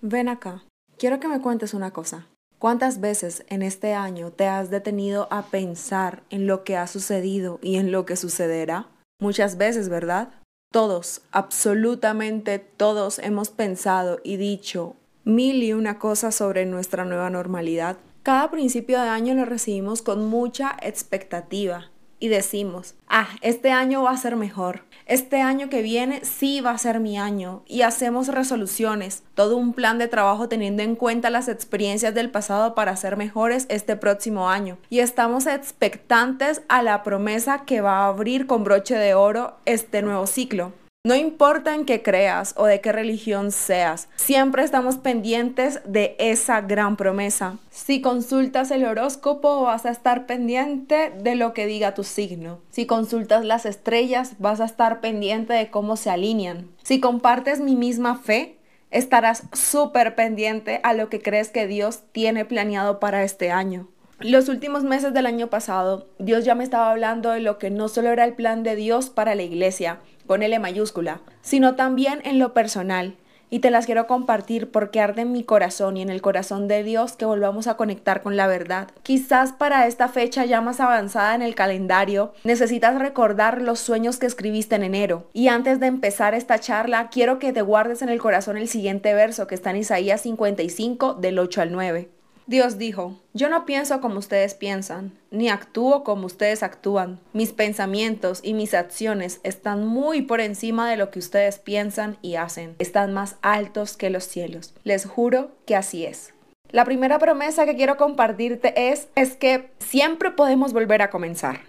Ven acá, quiero que me cuentes una cosa. ¿Cuántas veces en este año te has detenido a pensar en lo que ha sucedido y en lo que sucederá? Muchas veces, ¿verdad? Todos, absolutamente todos hemos pensado y dicho mil y una cosas sobre nuestra nueva normalidad. Cada principio de año lo recibimos con mucha expectativa y decimos, ah, este año va a ser mejor, este año que viene sí va a ser mi año y hacemos resoluciones, todo un plan de trabajo teniendo en cuenta las experiencias del pasado para ser mejores este próximo año. Y estamos expectantes a la promesa que va a abrir con broche de oro este nuevo ciclo. No importa en qué creas o de qué religión seas, siempre estamos pendientes de esa gran promesa. Si consultas el horóscopo vas a estar pendiente de lo que diga tu signo. Si consultas las estrellas vas a estar pendiente de cómo se alinean. Si compartes mi misma fe, estarás súper pendiente a lo que crees que Dios tiene planeado para este año. Los últimos meses del año pasado, Dios ya me estaba hablando de lo que no solo era el plan de Dios para la iglesia, con L mayúscula, sino también en lo personal. Y te las quiero compartir porque arde en mi corazón y en el corazón de Dios que volvamos a conectar con la verdad. Quizás para esta fecha ya más avanzada en el calendario necesitas recordar los sueños que escribiste en enero. Y antes de empezar esta charla, quiero que te guardes en el corazón el siguiente verso que está en Isaías 55 del 8 al 9. Dios dijo, yo no pienso como ustedes piensan, ni actúo como ustedes actúan. Mis pensamientos y mis acciones están muy por encima de lo que ustedes piensan y hacen. Están más altos que los cielos. Les juro que así es. La primera promesa que quiero compartirte es, es que siempre podemos volver a comenzar.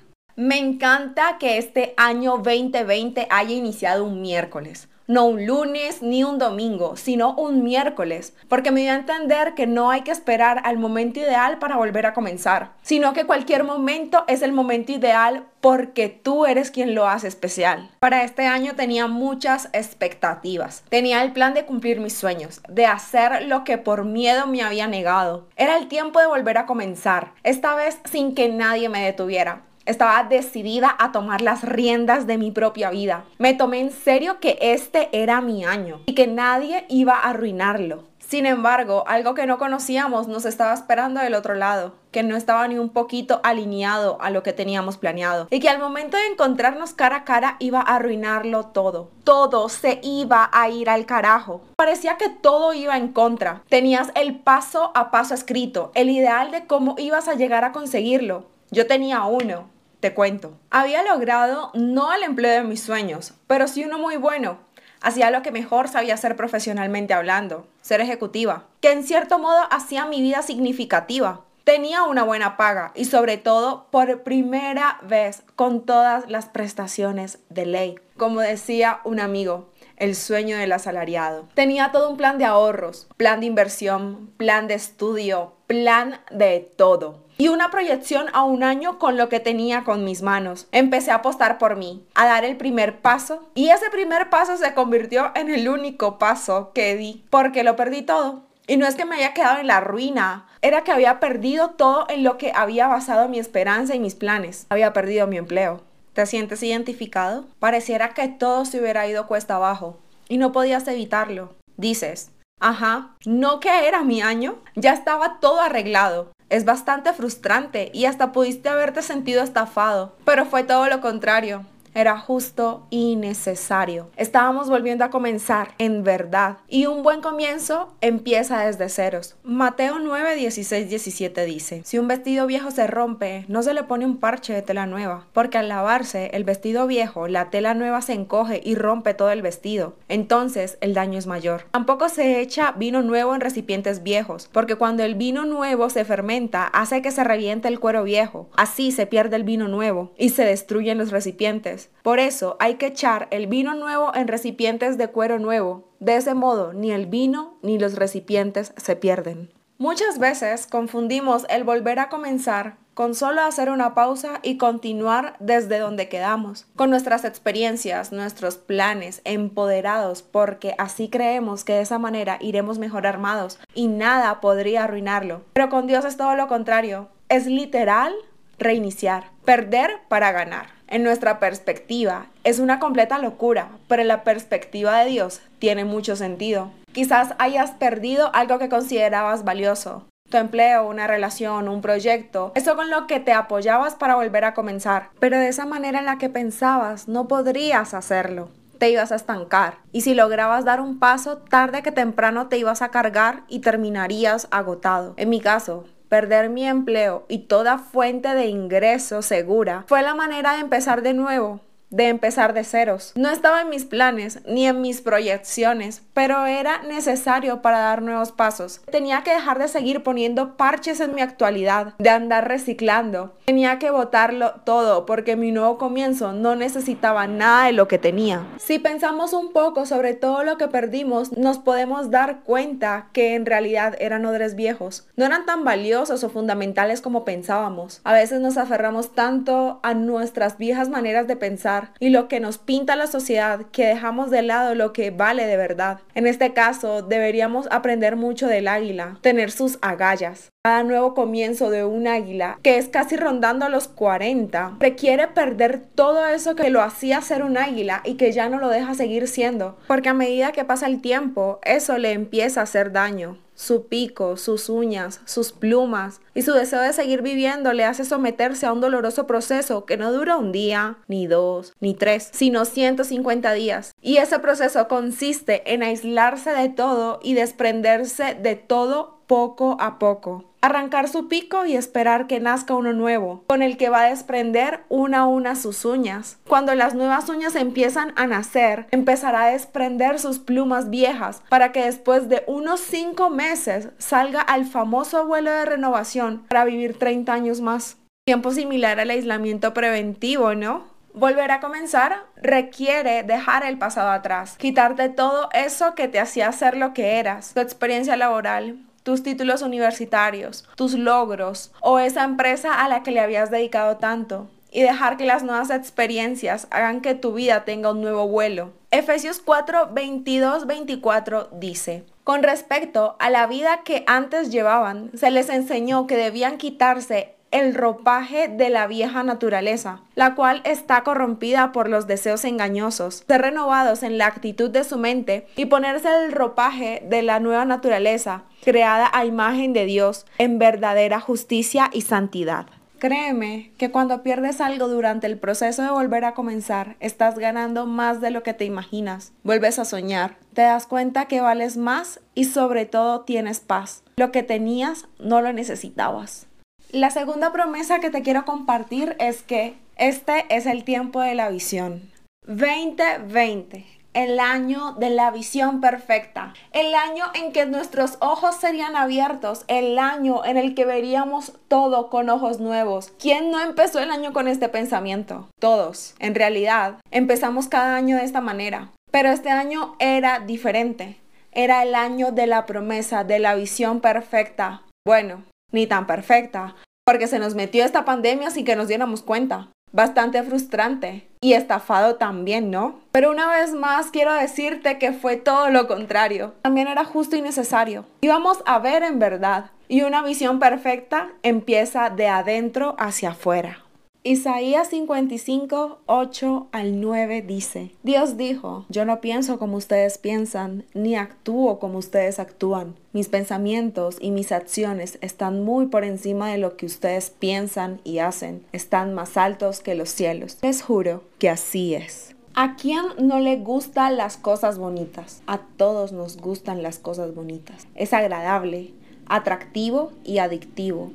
Me encanta que este año 2020 haya iniciado un miércoles no un lunes ni un domingo, sino un miércoles, porque me dio a entender que no hay que esperar al momento ideal para volver a comenzar, sino que cualquier momento es el momento ideal porque tú eres quien lo hace especial. Para este año tenía muchas expectativas. Tenía el plan de cumplir mis sueños, de hacer lo que por miedo me había negado. Era el tiempo de volver a comenzar, esta vez sin que nadie me detuviera. Estaba decidida a tomar las riendas de mi propia vida. Me tomé en serio que este era mi año y que nadie iba a arruinarlo. Sin embargo, algo que no conocíamos nos estaba esperando del otro lado, que no estaba ni un poquito alineado a lo que teníamos planeado y que al momento de encontrarnos cara a cara iba a arruinarlo todo. Todo se iba a ir al carajo. Parecía que todo iba en contra. Tenías el paso a paso escrito, el ideal de cómo ibas a llegar a conseguirlo. Yo tenía uno, te cuento. Había logrado no el empleo de mis sueños, pero sí uno muy bueno. Hacía lo que mejor sabía hacer profesionalmente hablando, ser ejecutiva, que en cierto modo hacía mi vida significativa. Tenía una buena paga y sobre todo por primera vez con todas las prestaciones de ley. Como decía un amigo, el sueño del asalariado. Tenía todo un plan de ahorros, plan de inversión, plan de estudio, plan de todo y una proyección a un año con lo que tenía con mis manos. Empecé a apostar por mí, a dar el primer paso y ese primer paso se convirtió en el único paso que di porque lo perdí todo. Y no es que me haya quedado en la ruina, era que había perdido todo en lo que había basado mi esperanza y mis planes. Había perdido mi empleo. ¿Te sientes identificado? Pareciera que todo se hubiera ido cuesta abajo y no podías evitarlo. Dices, ajá, ¿no que era mi año? Ya estaba todo arreglado. Es bastante frustrante y hasta pudiste haberte sentido estafado, pero fue todo lo contrario. Era justo y necesario. Estábamos volviendo a comenzar, en verdad. Y un buen comienzo empieza desde ceros. Mateo 9, 16, 17 dice, si un vestido viejo se rompe, no se le pone un parche de tela nueva, porque al lavarse el vestido viejo, la tela nueva se encoge y rompe todo el vestido. Entonces el daño es mayor. Tampoco se echa vino nuevo en recipientes viejos, porque cuando el vino nuevo se fermenta, hace que se reviente el cuero viejo. Así se pierde el vino nuevo y se destruyen los recipientes. Por eso hay que echar el vino nuevo en recipientes de cuero nuevo. De ese modo, ni el vino ni los recipientes se pierden. Muchas veces confundimos el volver a comenzar con solo hacer una pausa y continuar desde donde quedamos, con nuestras experiencias, nuestros planes, empoderados, porque así creemos que de esa manera iremos mejor armados y nada podría arruinarlo. Pero con Dios es todo lo contrario, es literal reiniciar, perder para ganar en nuestra perspectiva es una completa locura, pero la perspectiva de Dios tiene mucho sentido. Quizás hayas perdido algo que considerabas valioso tu empleo, una relación, un proyecto, eso con lo que te apoyabas para volver a comenzar. Pero de esa manera en la que pensabas, no podrías hacerlo. Te ibas a estancar. Y si lograbas dar un paso, tarde que temprano te ibas a cargar y terminarías agotado. En mi caso, perder mi empleo y toda fuente de ingreso segura fue la manera de empezar de nuevo de empezar de ceros. No estaba en mis planes ni en mis proyecciones, pero era necesario para dar nuevos pasos. Tenía que dejar de seguir poniendo parches en mi actualidad, de andar reciclando. Tenía que botarlo todo porque mi nuevo comienzo no necesitaba nada de lo que tenía. Si pensamos un poco sobre todo lo que perdimos, nos podemos dar cuenta que en realidad eran odres viejos. No eran tan valiosos o fundamentales como pensábamos. A veces nos aferramos tanto a nuestras viejas maneras de pensar y lo que nos pinta la sociedad que dejamos de lado lo que vale de verdad. En este caso, deberíamos aprender mucho del águila, tener sus agallas. Cada nuevo comienzo de un águila, que es casi rondando los 40, requiere perder todo eso que lo hacía ser un águila y que ya no lo deja seguir siendo, porque a medida que pasa el tiempo, eso le empieza a hacer daño su pico, sus uñas, sus plumas y su deseo de seguir viviendo le hace someterse a un doloroso proceso que no dura un día, ni dos, ni tres, sino 150 días. Y ese proceso consiste en aislarse de todo y desprenderse de todo poco a poco arrancar su pico y esperar que nazca uno nuevo, con el que va a desprender una a una sus uñas. Cuando las nuevas uñas empiezan a nacer, empezará a desprender sus plumas viejas para que después de unos 5 meses salga al famoso vuelo de renovación para vivir 30 años más. Tiempo similar al aislamiento preventivo, ¿no? Volver a comenzar requiere dejar el pasado atrás, quitarte todo eso que te hacía ser lo que eras, tu experiencia laboral, tus títulos universitarios, tus logros o esa empresa a la que le habías dedicado tanto y dejar que las nuevas experiencias hagan que tu vida tenga un nuevo vuelo. Efesios 4, 22, 24 dice, con respecto a la vida que antes llevaban, se les enseñó que debían quitarse el ropaje de la vieja naturaleza, la cual está corrompida por los deseos engañosos, ser renovados en la actitud de su mente y ponerse el ropaje de la nueva naturaleza, creada a imagen de Dios, en verdadera justicia y santidad. Créeme que cuando pierdes algo durante el proceso de volver a comenzar, estás ganando más de lo que te imaginas. Vuelves a soñar, te das cuenta que vales más y sobre todo tienes paz. Lo que tenías no lo necesitabas. La segunda promesa que te quiero compartir es que este es el tiempo de la visión. 2020, el año de la visión perfecta, el año en que nuestros ojos serían abiertos, el año en el que veríamos todo con ojos nuevos. ¿Quién no empezó el año con este pensamiento? Todos. En realidad, empezamos cada año de esta manera, pero este año era diferente. Era el año de la promesa, de la visión perfecta. Bueno, ni tan perfecta, porque se nos metió esta pandemia sin que nos diéramos cuenta. Bastante frustrante y estafado también, ¿no? Pero una vez más quiero decirte que fue todo lo contrario. También era justo y necesario. Íbamos a ver en verdad y una visión perfecta empieza de adentro hacia afuera. Isaías 55, 8 al 9 dice, Dios dijo, yo no pienso como ustedes piensan, ni actúo como ustedes actúan. Mis pensamientos y mis acciones están muy por encima de lo que ustedes piensan y hacen, están más altos que los cielos. Les juro que así es. ¿A quién no le gustan las cosas bonitas? A todos nos gustan las cosas bonitas. Es agradable, atractivo y adictivo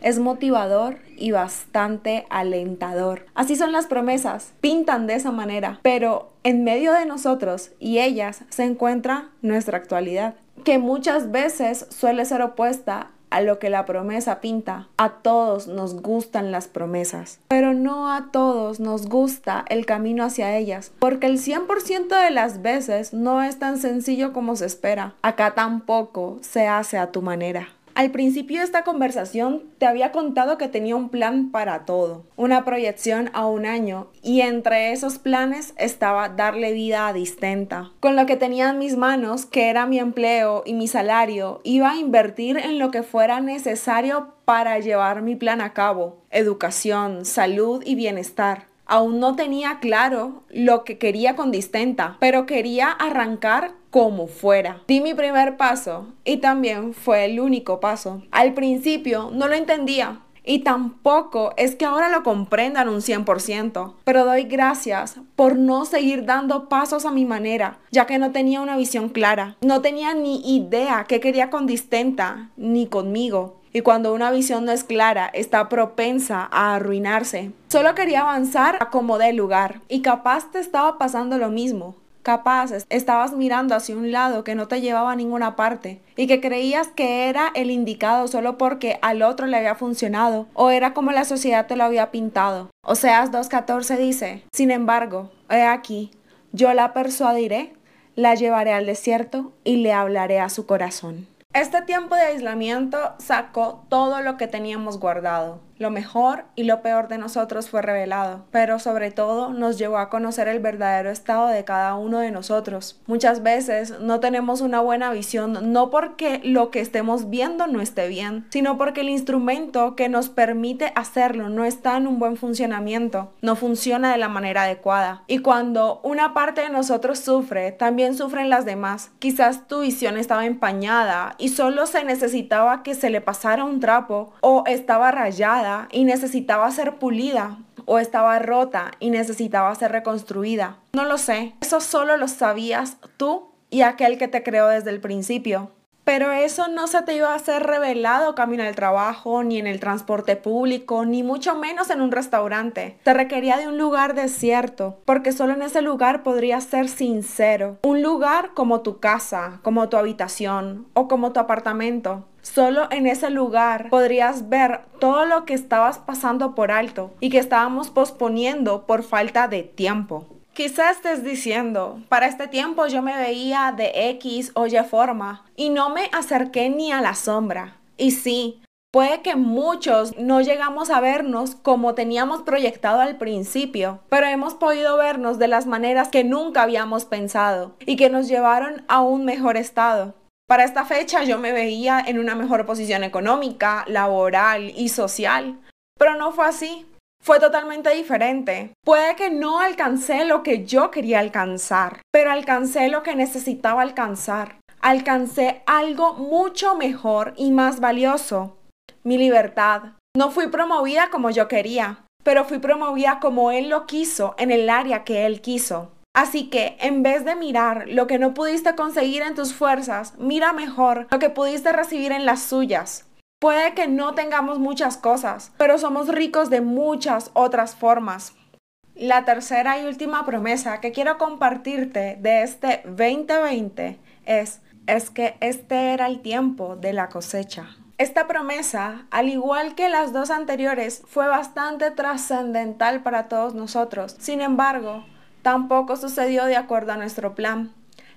es motivador y bastante alentador. Así son las promesas, pintan de esa manera, pero en medio de nosotros y ellas se encuentra nuestra actualidad, que muchas veces suele ser opuesta a lo que la promesa pinta. A todos nos gustan las promesas, pero no a todos nos gusta el camino hacia ellas, porque el 100% de las veces no es tan sencillo como se espera. Acá tampoco se hace a tu manera. Al principio de esta conversación te había contado que tenía un plan para todo, una proyección a un año, y entre esos planes estaba darle vida a Distenta. Con lo que tenía en mis manos, que era mi empleo y mi salario, iba a invertir en lo que fuera necesario para llevar mi plan a cabo, educación, salud y bienestar Aún no tenía claro lo que quería con Distenta, pero quería arrancar como fuera. Di mi primer paso y también fue el único paso. Al principio no lo entendía, y tampoco es que ahora lo comprendan un 100%, pero doy gracias por no seguir dando pasos a mi manera, ya que no tenía una visión clara. No tenía ni idea qué quería con Distenta ni conmigo. Y cuando una visión no es clara, está propensa a arruinarse. Solo quería avanzar a como de lugar. Y capaz te estaba pasando lo mismo. Capaz estabas mirando hacia un lado que no te llevaba a ninguna parte y que creías que era el indicado solo porque al otro le había funcionado o era como la sociedad te lo había pintado. Oseas 2.14 dice, sin embargo, he aquí, yo la persuadiré, la llevaré al desierto y le hablaré a su corazón. Este tiempo de aislamiento sacó todo lo que teníamos guardado lo mejor y lo peor de nosotros fue revelado, pero sobre todo nos llevó a conocer el verdadero estado de cada uno de nosotros. Muchas veces no tenemos una buena visión no porque lo que estemos viendo no esté bien, sino porque el instrumento que nos permite hacerlo no está en un buen funcionamiento, no funciona de la manera adecuada. Y cuando una parte de nosotros sufre, también sufren las demás. Quizás tu visión estaba empañada y solo se necesitaba que se le pasara un trapo o estaba rayada y necesitaba ser pulida o estaba rota y necesitaba ser reconstruida. No lo sé. Eso solo lo sabías tú y aquel que te creó desde el principio. Pero eso no se te iba a ser revelado camino al trabajo, ni en el transporte público, ni mucho menos en un restaurante. Te requería de un lugar desierto, porque solo en ese lugar podrías ser sincero. Un lugar como tu casa, como tu habitación o como tu apartamento. Solo en ese lugar podrías ver todo lo que estabas pasando por alto y que estábamos posponiendo por falta de tiempo. Quizás estés diciendo, para este tiempo yo me veía de X o Y forma y no me acerqué ni a la sombra. Y sí, Puede que muchos no llegamos a vernos como teníamos proyectado al principio, pero hemos podido vernos de las maneras que nunca habíamos pensado y que nos llevaron a un mejor estado. Para esta fecha yo me veía en una mejor posición económica, laboral y social, pero no fue así. Fue totalmente diferente. Puede que no alcancé lo que yo quería alcanzar, pero alcancé lo que necesitaba alcanzar. Alcancé algo mucho mejor y más valioso, mi libertad. No fui promovida como yo quería, pero fui promovida como Él lo quiso en el área que Él quiso. Así que en vez de mirar lo que no pudiste conseguir en tus fuerzas, mira mejor lo que pudiste recibir en las suyas. Puede que no tengamos muchas cosas, pero somos ricos de muchas otras formas. La tercera y última promesa que quiero compartirte de este 2020 es, es que este era el tiempo de la cosecha. Esta promesa, al igual que las dos anteriores, fue bastante trascendental para todos nosotros. Sin embargo, tampoco sucedió de acuerdo a nuestro plan.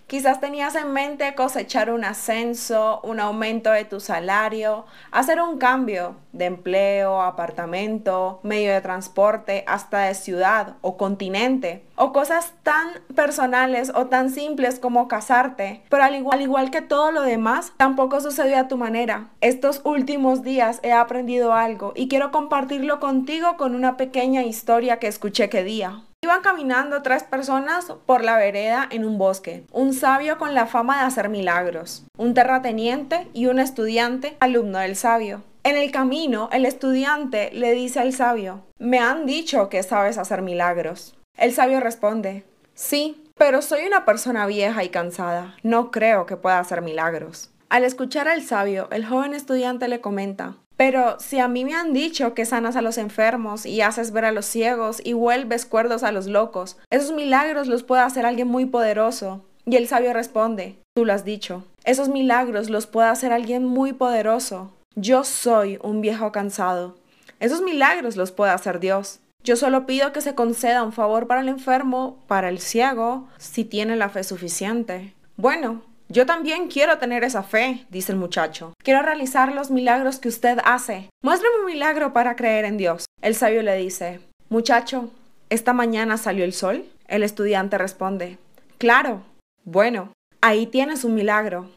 Quizás tenías en mente cosechar un ascenso, un aumento de tu salario, hacer un cambio de empleo, apartamento, medio de transporte, hasta de ciudad o continente, o cosas tan personales o tan simples como casarte. Pero al igual, al igual que todo lo demás, tampoco sucedió a tu manera. Estos últimos días he aprendido algo y quiero compartirlo contigo con una pequeña historia que escuché que día. Iban caminando tres personas por la vereda en un bosque, un sabio con la fama de hacer milagros, un terrateniente y un estudiante, alumno del sabio. En el camino, el estudiante le dice al sabio, me han dicho que sabes hacer milagros. El sabio responde, sí, pero soy una persona vieja y cansada, no creo que pueda hacer milagros. Al escuchar al sabio, el joven estudiante le comenta, pero si a mí me han dicho que sanas a los enfermos y haces ver a los ciegos y vuelves cuerdos a los locos, esos milagros los puede hacer alguien muy poderoso. Y el sabio responde, tú lo has dicho, esos milagros los puede hacer alguien muy poderoso. Yo soy un viejo cansado. Esos milagros los puede hacer Dios. Yo solo pido que se conceda un favor para el enfermo, para el ciego, si tiene la fe suficiente. Bueno, yo también quiero tener esa fe, dice el muchacho. Quiero realizar los milagros que usted hace. Muéstrame un milagro para creer en Dios. El sabio le dice, muchacho, ¿esta mañana salió el sol? El estudiante responde, claro. Bueno, ahí tienes un milagro.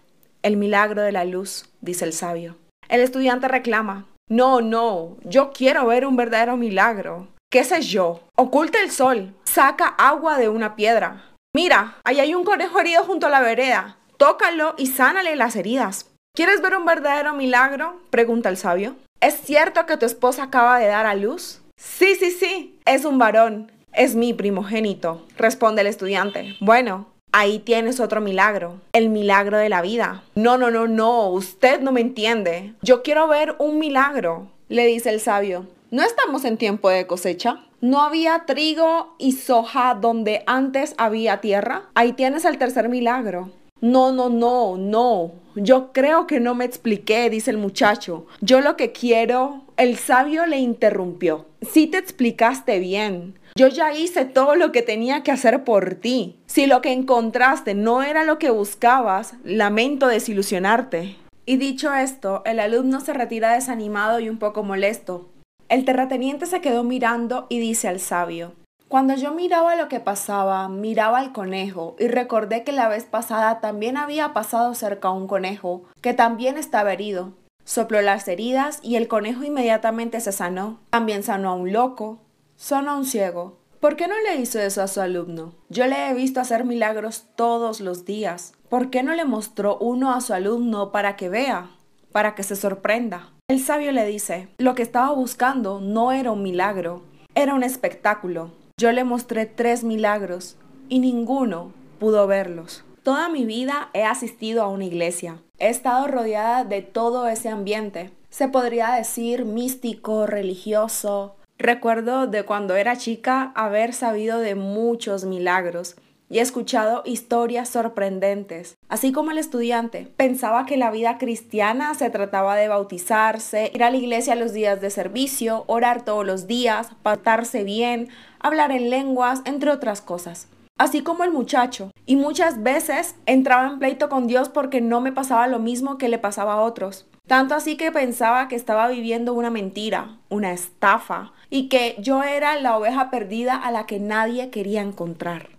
El milagro de la luz, dice el sabio. El estudiante reclama, no, no, yo quiero ver un verdadero milagro qué sé yo, oculta el sol, saca agua de una piedra. Mira, ahí hay un conejo herido junto a la vereda, tócalo y sánale las heridas. ¿Quieres ver un verdadero milagro? pregunta el sabio. ¿Es cierto que tu esposa acaba de dar a luz? Sí, sí, sí, es un varón. Es mi primogénito, responde el estudiante. Bueno, ahí tienes otro milagro, el milagro de la vida. No, no, no, no, usted no me entiende. Yo quiero ver un milagro, le dice el sabio. ¿No estamos en tiempo de cosecha? ¿No había trigo y soja donde antes había tierra? Ahí tienes el tercer milagro. No, no, no, no. Yo creo que no me expliqué, dice el muchacho. Yo lo que quiero... El sabio le interrumpió. Sí te explicaste bien. Yo ya hice todo lo que tenía que hacer por ti. Si lo que encontraste no era lo que buscabas, lamento desilusionarte. Y dicho esto, el alumno se retira desanimado y un poco molesto. El terrateniente se quedó mirando y dice al sabio, cuando yo miraba lo que pasaba, miraba al conejo y recordé que la vez pasada también había pasado cerca a un conejo, que también estaba herido. Sopló las heridas y el conejo inmediatamente se sanó. También sanó a un loco, sanó a un ciego. ¿Por qué no le hizo eso a su alumno? Yo le he visto hacer milagros todos los días. ¿Por qué no le mostró uno a su alumno para que vea, para que se sorprenda? El sabio le dice, lo que estaba buscando no era un milagro, era un espectáculo. Yo le mostré tres milagros y ninguno pudo verlos. Toda mi vida he asistido a una iglesia. He estado rodeada de todo ese ambiente. Se podría decir místico, religioso. Recuerdo de cuando era chica haber sabido de muchos milagros y he escuchado historias sorprendentes. Así como el estudiante pensaba que la vida cristiana se trataba de bautizarse, ir a la iglesia los días de servicio, orar todos los días, patarse bien, hablar en lenguas, entre otras cosas. Así como el muchacho. Y muchas veces entraba en pleito con Dios porque no me pasaba lo mismo que le pasaba a otros. Tanto así que pensaba que estaba viviendo una mentira, una estafa, y que yo era la oveja perdida a la que nadie quería encontrar.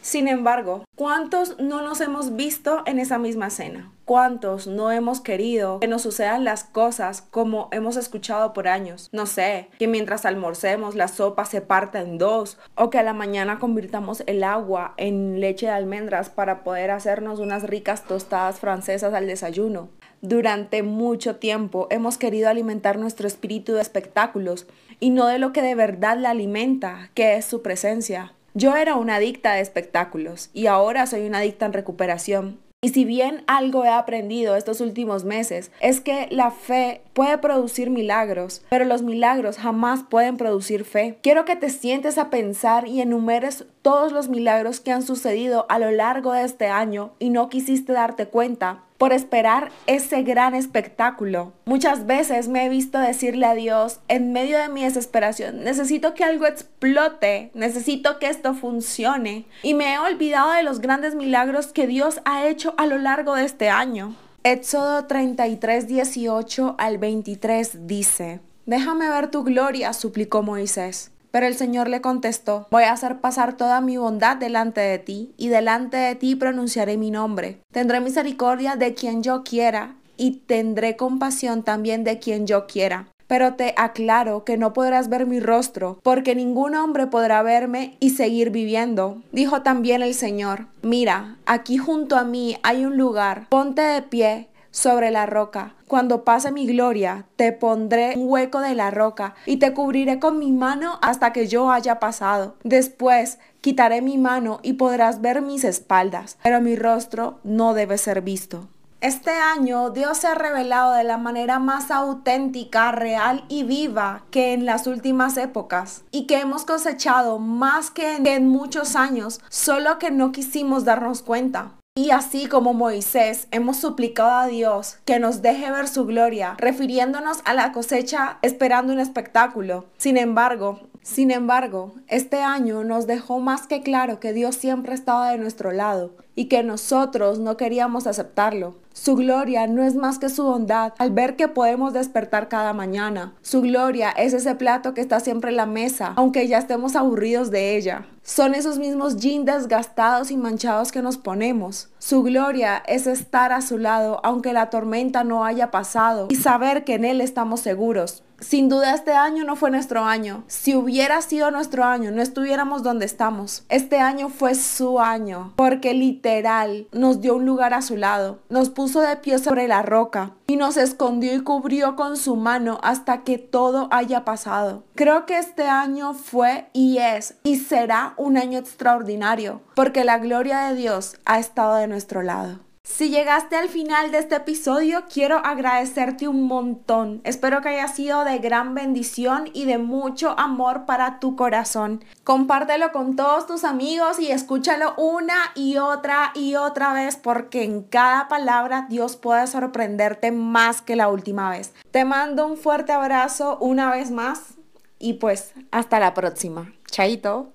Sin embargo, ¿cuántos no nos hemos visto en esa misma cena? ¿Cuántos no hemos querido que nos sucedan las cosas como hemos escuchado por años? No sé, que mientras almorcemos la sopa se parta en dos o que a la mañana convirtamos el agua en leche de almendras para poder hacernos unas ricas tostadas francesas al desayuno. Durante mucho tiempo hemos querido alimentar nuestro espíritu de espectáculos y no de lo que de verdad la alimenta, que es su presencia. Yo era una adicta de espectáculos y ahora soy una adicta en recuperación. Y si bien algo he aprendido estos últimos meses, es que la fe puede producir milagros, pero los milagros jamás pueden producir fe. Quiero que te sientes a pensar y enumeres todos los milagros que han sucedido a lo largo de este año y no quisiste darte cuenta por esperar ese gran espectáculo. Muchas veces me he visto decirle a Dios en medio de mi desesperación, necesito que algo explote, necesito que esto funcione. Y me he olvidado de los grandes milagros que Dios ha hecho a lo largo de este año. Éxodo 33, 18 al 23 dice, Déjame ver tu gloria, suplicó Moisés. Pero el Señor le contestó, voy a hacer pasar toda mi bondad delante de ti, y delante de ti pronunciaré mi nombre. Tendré misericordia de quien yo quiera, y tendré compasión también de quien yo quiera. Pero te aclaro que no podrás ver mi rostro, porque ningún hombre podrá verme y seguir viviendo. Dijo también el Señor, mira, aquí junto a mí hay un lugar, ponte de pie sobre la roca. Cuando pase mi gloria, te pondré un hueco de la roca y te cubriré con mi mano hasta que yo haya pasado. Después quitaré mi mano y podrás ver mis espaldas, pero mi rostro no debe ser visto. Este año Dios se ha revelado de la manera más auténtica, real y viva que en las últimas épocas y que hemos cosechado más que en muchos años, solo que no quisimos darnos cuenta. Y así como Moisés, hemos suplicado a Dios que nos deje ver su gloria, refiriéndonos a la cosecha esperando un espectáculo. Sin embargo, sin embargo, este año nos dejó más que claro que Dios siempre estaba de nuestro lado y que nosotros no queríamos aceptarlo. Su gloria no es más que su bondad al ver que podemos despertar cada mañana. Su gloria es ese plato que está siempre en la mesa, aunque ya estemos aburridos de ella. Son esos mismos jeans desgastados y manchados que nos ponemos. Su gloria es estar a su lado aunque la tormenta no haya pasado y saber que en Él estamos seguros. Sin duda este año no fue nuestro año. Si hubiera sido nuestro año, no estuviéramos donde estamos. Este año fue su año, porque literal nos dio un lugar a su lado, nos puso de pie sobre la roca y nos escondió y cubrió con su mano hasta que todo haya pasado. Creo que este año fue y es y será un año extraordinario, porque la gloria de Dios ha estado de nuestro lado. Si llegaste al final de este episodio, quiero agradecerte un montón. Espero que haya sido de gran bendición y de mucho amor para tu corazón. Compártelo con todos tus amigos y escúchalo una y otra y otra vez porque en cada palabra Dios puede sorprenderte más que la última vez. Te mando un fuerte abrazo una vez más y pues hasta la próxima. Chaito.